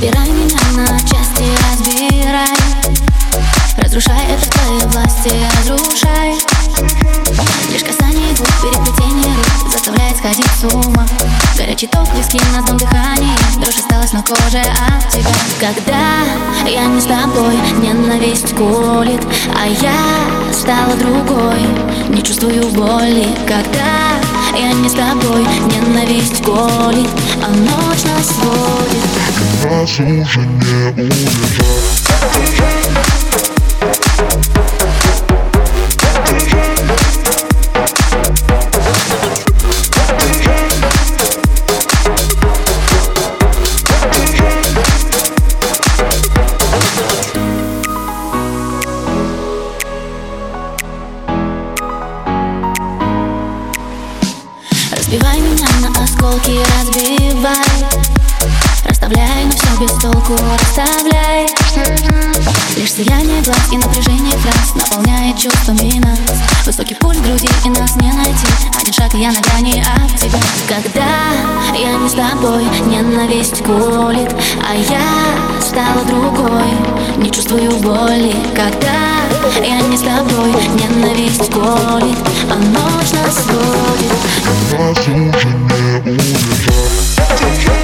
Разбирай меня на части, разбирай. Разрушай это твоей власти, разрушай. Лишь касание двух переплетений рук Заставляет сходить с ума. Горячий ток виски на одном дыхании Дрожь осталась на коже от тебя. Когда я не с тобой Ненависть колет А я стала другой. Не чувствую боли. Когда я не с тобой Ненависть колет А ночь нас сводит Нас уже не удержать Разбивай меня на осколки, разбивай Лишь сияние глаз и напряжение фраз Наполняет чувствами нас. Высокий пульс в груди и нас не найти. Один шаг и я на грани от тебя. Когда я не с тобой Ненависть колет А я стала другой. Не чувствую боли. Когда я не с тобой Ненависть колет А ночь нас сводит Нас уже не удержать